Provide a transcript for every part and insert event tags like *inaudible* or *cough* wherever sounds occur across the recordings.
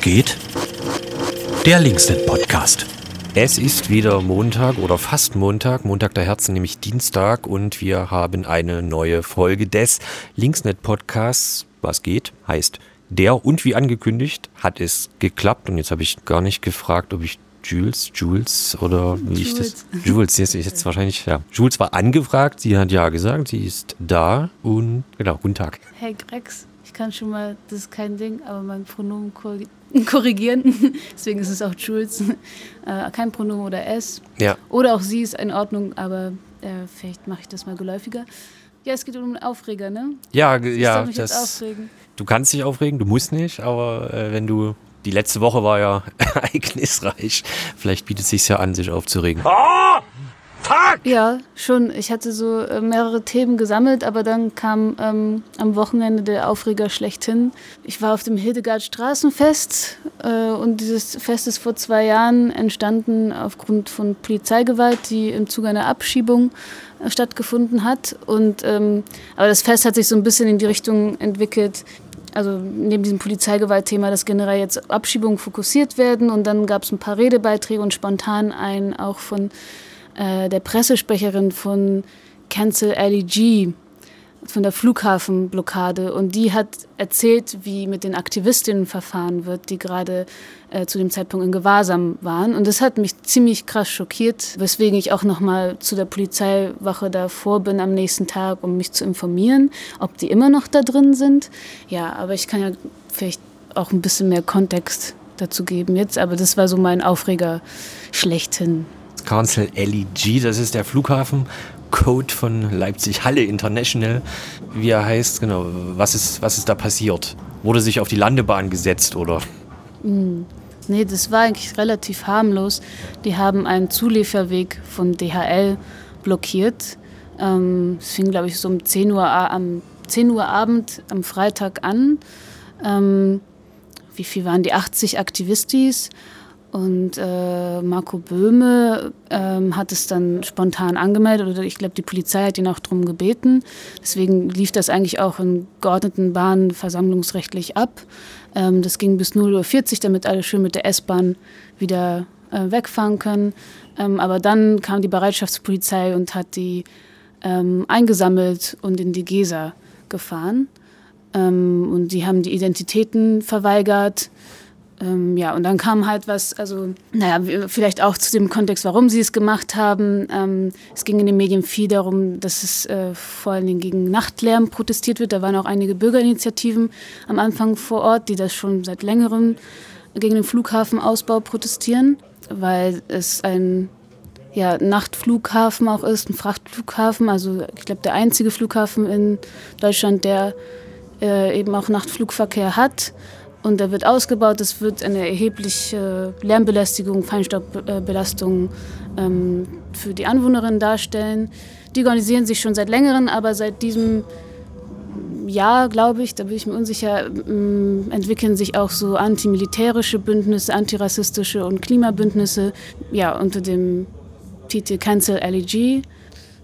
Geht? Der Linksnet Podcast. Es ist wieder Montag oder fast Montag, Montag der Herzen, nämlich Dienstag und wir haben eine neue Folge des Linksnet Podcasts. Was geht? Heißt der und wie angekündigt hat es geklappt und jetzt habe ich gar nicht gefragt, ob ich Jules, Jules oder wie Jules. ich das. Jules, *laughs* jetzt, jetzt wahrscheinlich, ja. Jules war angefragt, sie hat ja gesagt, sie ist da und genau, guten Tag. Hey Grex, ich kann schon mal, das ist kein Ding, aber mein Pronomen *laughs* korrigieren. *laughs* Deswegen ist es auch Jules. Äh, kein Pronomen oder S. Ja. Oder auch sie ist in Ordnung, aber äh, vielleicht mache ich das mal geläufiger. Ja, es geht um einen Aufreger, ne? Ja, ich ja. Mich das, jetzt aufregen. Du kannst dich aufregen, du musst nicht, aber äh, wenn du die letzte Woche war ja *laughs* ereignisreich. Vielleicht bietet es sich ja an, sich aufzuregen. Oh! Fuck! Ja, schon. Ich hatte so äh, mehrere Themen gesammelt, aber dann kam ähm, am Wochenende der Aufreger schlechthin. Ich war auf dem Hildegard Straßenfest äh, und dieses Fest ist vor zwei Jahren entstanden aufgrund von Polizeigewalt, die im Zuge einer Abschiebung äh, stattgefunden hat. Und, ähm, aber das Fest hat sich so ein bisschen in die Richtung entwickelt, also neben diesem Polizeigewaltthema, dass generell jetzt Abschiebungen fokussiert werden. Und dann gab es ein paar Redebeiträge und spontan einen auch von äh, der Pressesprecherin von Cancel LEG, von der Flughafenblockade. Und die hat erzählt, wie mit den Aktivistinnen verfahren wird, die gerade äh, zu dem Zeitpunkt in Gewahrsam waren. Und das hat mich ziemlich krass schockiert, weswegen ich auch nochmal zu der Polizeiwache davor bin am nächsten Tag, um mich zu informieren, ob die immer noch da drin sind. Ja, aber ich kann ja vielleicht auch ein bisschen mehr Kontext dazu geben jetzt. Aber das war so mein Aufreger schlechthin. Council LEG, das ist der Flughafen Code von Leipzig-Halle International. Wie er heißt, genau. Was ist, was ist da passiert? Wurde sich auf die Landebahn gesetzt oder? Mm, nee, das war eigentlich relativ harmlos. Die haben einen Zulieferweg von DHL blockiert. Ähm, es fing, glaube ich, so um 10 Uhr, am 10 Uhr Abend am Freitag an. Ähm, wie viel waren die? 80 Aktivistis. Und äh, Marco Böhme ähm, hat es dann spontan angemeldet oder ich glaube, die Polizei hat ihn auch darum gebeten. Deswegen lief das eigentlich auch in geordneten Bahnen versammlungsrechtlich ab. Ähm, das ging bis 0.40 Uhr, damit alle schön mit der S-Bahn wieder äh, wegfahren können. Ähm, aber dann kam die Bereitschaftspolizei und hat die ähm, eingesammelt und in die Gesa gefahren. Ähm, und die haben die Identitäten verweigert. Ähm, ja, und dann kam halt was, also, naja, vielleicht auch zu dem Kontext, warum sie es gemacht haben. Ähm, es ging in den Medien viel darum, dass es äh, vor allen Dingen gegen Nachtlärm protestiert wird. Da waren auch einige Bürgerinitiativen am Anfang vor Ort, die das schon seit längerem gegen den Flughafenausbau protestieren, weil es ein ja, Nachtflughafen auch ist, ein Frachtflughafen. Also ich glaube, der einzige Flughafen in Deutschland, der äh, eben auch Nachtflugverkehr hat. Und der wird ausgebaut. Es wird eine erhebliche Lärmbelästigung, Feinstaubbelastung ähm, für die Anwohnerinnen darstellen. Die organisieren sich schon seit längerem, aber seit diesem Jahr, glaube ich, da bin ich mir unsicher, ähm, entwickeln sich auch so antimilitärische Bündnisse, antirassistische und Klimabündnisse, ja, unter dem Titel Cancel LEG.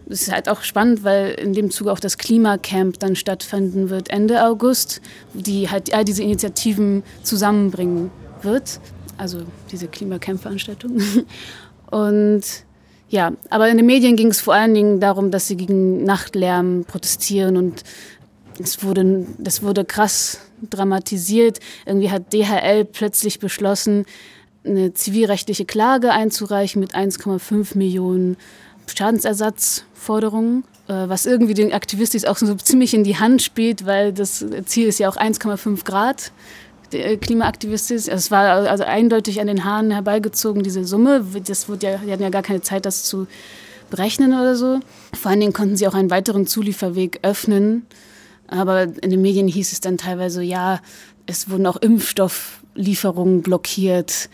Das ist halt auch spannend, weil in dem Zuge auch das Klimacamp dann stattfinden wird Ende August, die halt all diese Initiativen zusammenbringen wird. Also diese Klimacamp-Veranstaltung. *laughs* Und ja, aber in den Medien ging es vor allen Dingen darum, dass sie gegen Nachtlärm protestieren und es wurde, das wurde krass dramatisiert. Irgendwie hat DHL plötzlich beschlossen, eine zivilrechtliche Klage einzureichen mit 1,5 Millionen Schadensersatzforderungen, äh, was irgendwie den Aktivistis auch so ziemlich in die Hand spielt, weil das Ziel ist ja auch 1,5 Grad. Der Klimaaktivistis, es war also eindeutig an den Haaren herbeigezogen, diese Summe. Das wurde ja, die hatten ja gar keine Zeit, das zu berechnen oder so. Vor allen Dingen konnten sie auch einen weiteren Zulieferweg öffnen. Aber in den Medien hieß es dann teilweise, ja, es wurden auch Impfstofflieferungen blockiert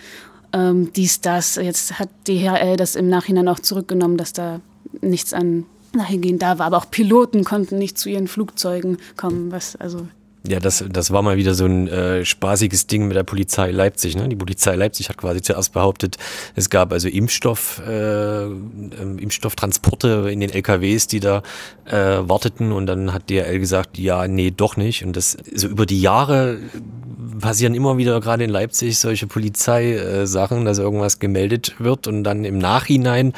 ähm, dies, das. Jetzt hat DHL das im Nachhinein auch zurückgenommen, dass da nichts an dahingehend da war. Aber auch Piloten konnten nicht zu ihren Flugzeugen kommen, was also ja, das, das war mal wieder so ein äh, spaßiges Ding mit der Polizei Leipzig. Ne? Die Polizei Leipzig hat quasi zuerst behauptet, es gab also Impfstoff, äh, ähm, Impfstofftransporte in den LKWs, die da äh, warteten und dann hat DRL gesagt, ja, nee, doch nicht. Und das so über die Jahre passieren immer wieder gerade in Leipzig solche Polizeisachen, dass irgendwas gemeldet wird und dann im Nachhinein,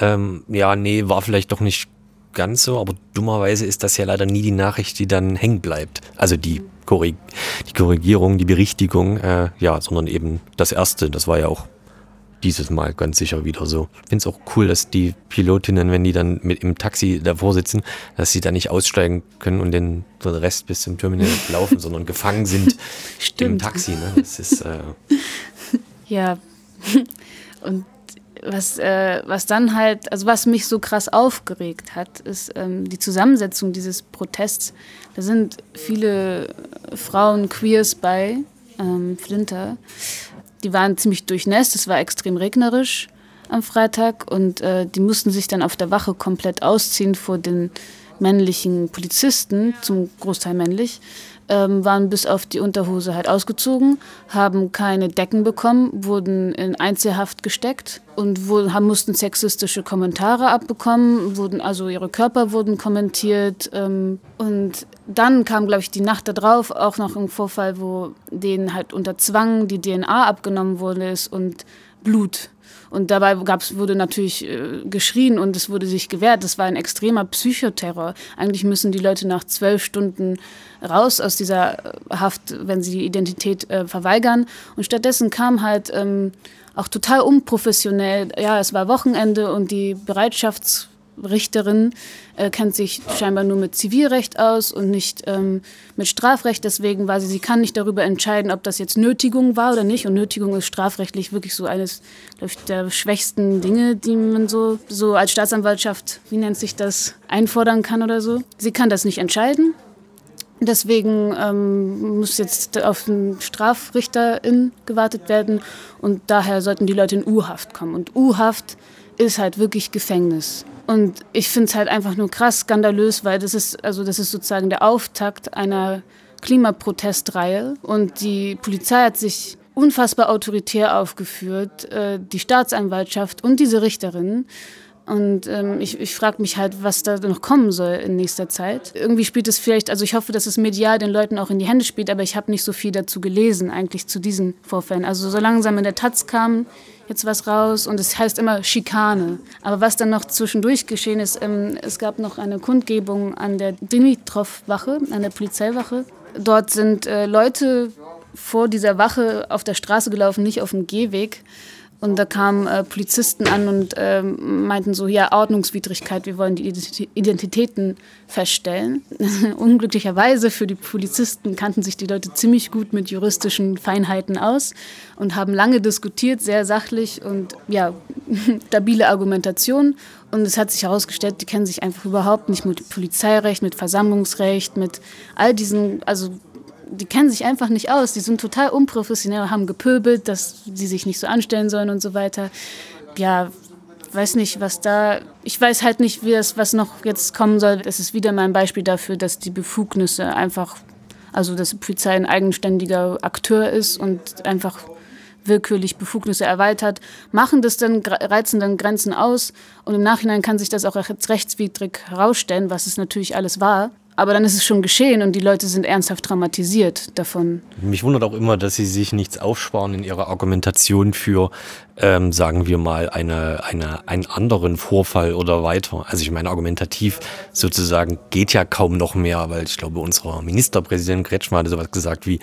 ähm, ja, nee, war vielleicht doch nicht ganz so, aber dummerweise ist das ja leider nie die Nachricht, die dann hängen bleibt. Also die, Korrig die Korrigierung, die Berichtigung, äh, ja, sondern eben das Erste. Das war ja auch dieses Mal ganz sicher wieder so. Ich finde es auch cool, dass die Pilotinnen, wenn die dann mit im Taxi davor sitzen, dass sie da nicht aussteigen können und den, den Rest bis zum Terminal *laughs* laufen, sondern gefangen sind im Taxi. Ne? Das ist äh *laughs* ja *laughs* und was, äh, was dann halt, also was mich so krass aufgeregt hat, ist ähm, die Zusammensetzung dieses Protests. Da sind viele Frauen, Queers bei, ähm, Flinter, die waren ziemlich durchnässt, es war extrem regnerisch am Freitag und äh, die mussten sich dann auf der Wache komplett ausziehen vor den männlichen Polizisten, zum Großteil männlich, ähm, waren bis auf die Unterhose halt ausgezogen, haben keine Decken bekommen, wurden in Einzelhaft gesteckt und wurden, haben, mussten sexistische Kommentare abbekommen, wurden, also ihre Körper wurden kommentiert. Ähm, und dann kam, glaube ich, die Nacht darauf auch noch ein Vorfall, wo denen halt unter Zwang die DNA abgenommen wurde und Blut und dabei gab's, wurde natürlich äh, geschrien und es wurde sich gewehrt. Das war ein extremer Psychoterror. Eigentlich müssen die Leute nach zwölf Stunden raus aus dieser äh, Haft, wenn sie die Identität äh, verweigern. Und stattdessen kam halt ähm, auch total unprofessionell, ja, es war Wochenende und die Bereitschafts Richterin äh, kennt sich scheinbar nur mit Zivilrecht aus und nicht ähm, mit Strafrecht. Deswegen war sie, sie kann nicht darüber entscheiden, ob das jetzt Nötigung war oder nicht. Und Nötigung ist strafrechtlich wirklich so eines ich, der schwächsten Dinge, die man so, so als Staatsanwaltschaft, wie nennt sich das, einfordern kann oder so. Sie kann das nicht entscheiden. Deswegen ähm, muss jetzt auf einen Strafrichterin gewartet werden und daher sollten die Leute in U-Haft kommen. Und U-Haft ist halt wirklich Gefängnis. Und ich finde es halt einfach nur krass skandalös, weil das ist, also das ist sozusagen der Auftakt einer Klimaprotestreihe. Und die Polizei hat sich unfassbar autoritär aufgeführt, äh, die Staatsanwaltschaft und diese Richterin. Und ähm, ich, ich frage mich halt, was da noch kommen soll in nächster Zeit. Irgendwie spielt es vielleicht, also ich hoffe, dass es medial den Leuten auch in die Hände spielt, aber ich habe nicht so viel dazu gelesen, eigentlich zu diesen Vorfällen. Also so langsam in der Taz kam jetzt was raus und es heißt immer Schikane. Aber was dann noch zwischendurch geschehen ist, ähm, es gab noch eine Kundgebung an der Dimitrov-Wache, an der Polizeiwache. Dort sind äh, Leute vor dieser Wache auf der Straße gelaufen, nicht auf dem Gehweg. Und da kamen äh, Polizisten an und äh, meinten so, ja, Ordnungswidrigkeit, wir wollen die Identitäten feststellen. *laughs* Unglücklicherweise für die Polizisten kannten sich die Leute ziemlich gut mit juristischen Feinheiten aus und haben lange diskutiert, sehr sachlich und ja, *laughs* stabile Argumentation. Und es hat sich herausgestellt, die kennen sich einfach überhaupt nicht mit Polizeirecht, mit Versammlungsrecht, mit all diesen, also die kennen sich einfach nicht aus. Die sind total unprofessionell, haben gepöbelt, dass sie sich nicht so anstellen sollen und so weiter. Ja, weiß nicht, was da. Ich weiß halt nicht, wie das, was noch jetzt kommen soll. Es ist wieder mal ein Beispiel dafür, dass die Befugnisse einfach, also dass die Polizei ein eigenständiger Akteur ist und einfach willkürlich Befugnisse erweitert, machen das dann, reizen dann Grenzen aus und im Nachhinein kann sich das auch als rechtswidrig herausstellen, was es natürlich alles war. Aber dann ist es schon geschehen und die Leute sind ernsthaft traumatisiert davon. Mich wundert auch immer, dass sie sich nichts aufsparen in ihrer Argumentation für, ähm, sagen wir mal, eine, eine, einen anderen Vorfall oder weiter. Also ich meine, argumentativ sozusagen geht ja kaum noch mehr, weil ich glaube, unser Ministerpräsident Kretschmer hatte sowas gesagt wie,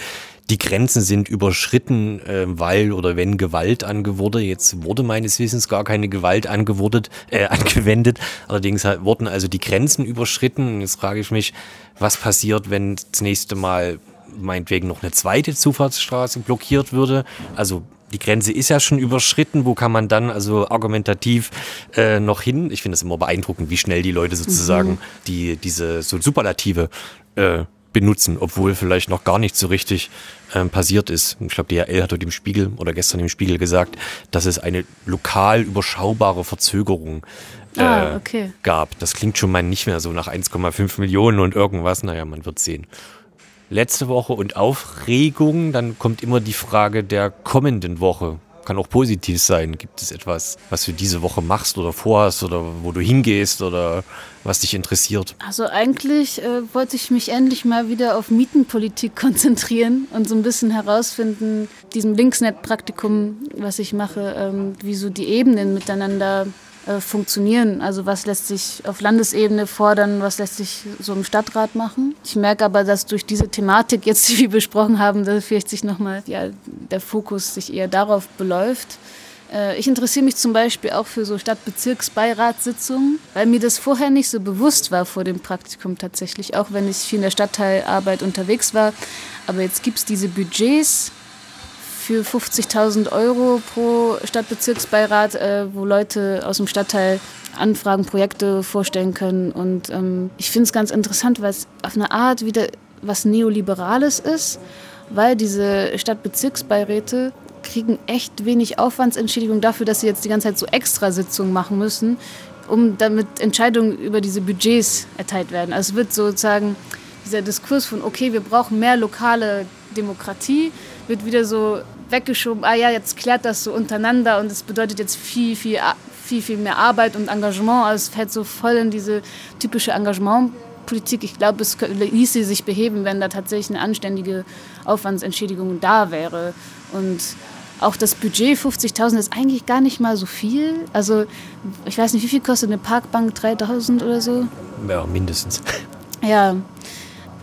die Grenzen sind überschritten, äh, weil oder wenn Gewalt angewendet. Jetzt wurde meines Wissens gar keine Gewalt angewendet, äh, *laughs* angewendet. Allerdings wurden also die Grenzen überschritten. Jetzt frage ich mich, was passiert, wenn das nächste Mal meinetwegen noch eine zweite Zufahrtsstraße blockiert würde. Also die Grenze ist ja schon überschritten. Wo kann man dann also argumentativ äh, noch hin? Ich finde es immer beeindruckend, wie schnell die Leute sozusagen mhm. die, diese so Superlative äh, benutzen, obwohl vielleicht noch gar nicht so richtig ähm, passiert ist. Ich glaube, DHL hat heute im Spiegel oder gestern im Spiegel gesagt, dass es eine lokal überschaubare Verzögerung äh, ah, okay. gab. Das klingt schon mal nicht mehr so nach 1,5 Millionen und irgendwas. Naja, man wird sehen. Letzte Woche und Aufregung, dann kommt immer die Frage der kommenden Woche. kann auch positiv sein. Gibt es etwas, was du diese Woche machst oder vorhast oder wo du hingehst oder was dich interessiert? Also eigentlich äh, wollte ich mich endlich mal wieder auf Mietenpolitik konzentrieren und so ein bisschen herausfinden, diesem Linksnet-Praktikum, was ich mache, ähm, wie so die Ebenen miteinander äh, funktionieren. Also was lässt sich auf Landesebene fordern, was lässt sich so im Stadtrat machen. Ich merke aber, dass durch diese Thematik jetzt, *laughs* die wir besprochen haben, dass vielleicht sich nochmal ja, der Fokus sich eher darauf beläuft. Äh, ich interessiere mich zum Beispiel auch für so Stadtbezirksbeiratssitzungen, weil mir das vorher nicht so bewusst war vor dem Praktikum tatsächlich, auch wenn ich viel in der Stadtteilarbeit unterwegs war. Aber jetzt gibt es diese Budgets für 50.000 Euro pro Stadtbezirksbeirat, äh, wo Leute aus dem Stadtteil Anfragen, Projekte vorstellen können. Und ähm, ich finde es ganz interessant, weil es auf eine Art wieder was Neoliberales ist, weil diese Stadtbezirksbeiräte kriegen echt wenig Aufwandsentschädigung dafür, dass sie jetzt die ganze Zeit so Extrasitzungen machen müssen, um damit Entscheidungen über diese Budgets erteilt werden. Also es wird sozusagen dieser Diskurs von, okay, wir brauchen mehr lokale Demokratie, wird wieder so weggeschoben, ah ja, jetzt klärt das so untereinander und es bedeutet jetzt viel, viel, viel, viel mehr Arbeit und Engagement. Also es fällt so voll in diese typische Engagementpolitik. Ich glaube, es ließe sich beheben, wenn da tatsächlich eine anständige Aufwandsentschädigung da wäre. Und auch das Budget 50.000 ist eigentlich gar nicht mal so viel. Also ich weiß nicht, wie viel kostet eine Parkbank? 3.000 oder so? Ja, mindestens. Ja,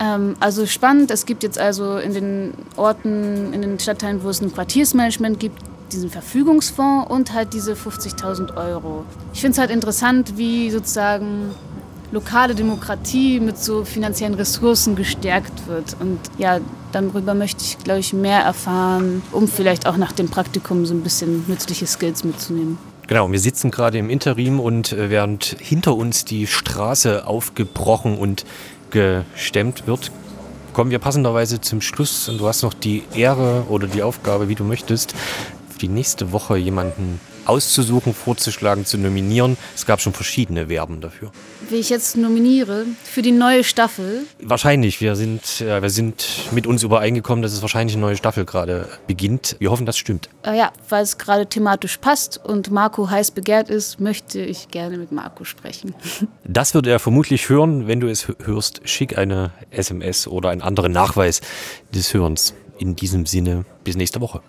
ähm, also spannend. Es gibt jetzt also in den Orten, in den Stadtteilen, wo es ein Quartiersmanagement gibt, diesen Verfügungsfonds und halt diese 50.000 Euro. Ich finde es halt interessant, wie sozusagen lokale Demokratie mit so finanziellen Ressourcen gestärkt wird. Und ja, darüber möchte ich, glaube ich, mehr erfahren, um vielleicht auch nach dem Praktikum so ein bisschen nützliche Skills mitzunehmen. Genau, wir sitzen gerade im Interim und äh, während hinter uns die Straße aufgebrochen und gestemmt wird, kommen wir passenderweise zum Schluss. Und du hast noch die Ehre oder die Aufgabe, wie du möchtest, für die nächste Woche jemanden auszusuchen, vorzuschlagen, zu nominieren. Es gab schon verschiedene Werben dafür. Wie ich jetzt nominiere für die neue Staffel? Wahrscheinlich. Wir sind, äh, wir sind mit uns übereingekommen, dass es wahrscheinlich eine neue Staffel gerade beginnt. Wir hoffen, das stimmt. Äh, ja, weil es gerade thematisch passt und Marco heiß begehrt ist, möchte ich gerne mit Marco sprechen. *laughs* Das wird er vermutlich hören. Wenn du es hörst, schick eine SMS oder einen anderen Nachweis des Hörens. In diesem Sinne, bis nächste Woche.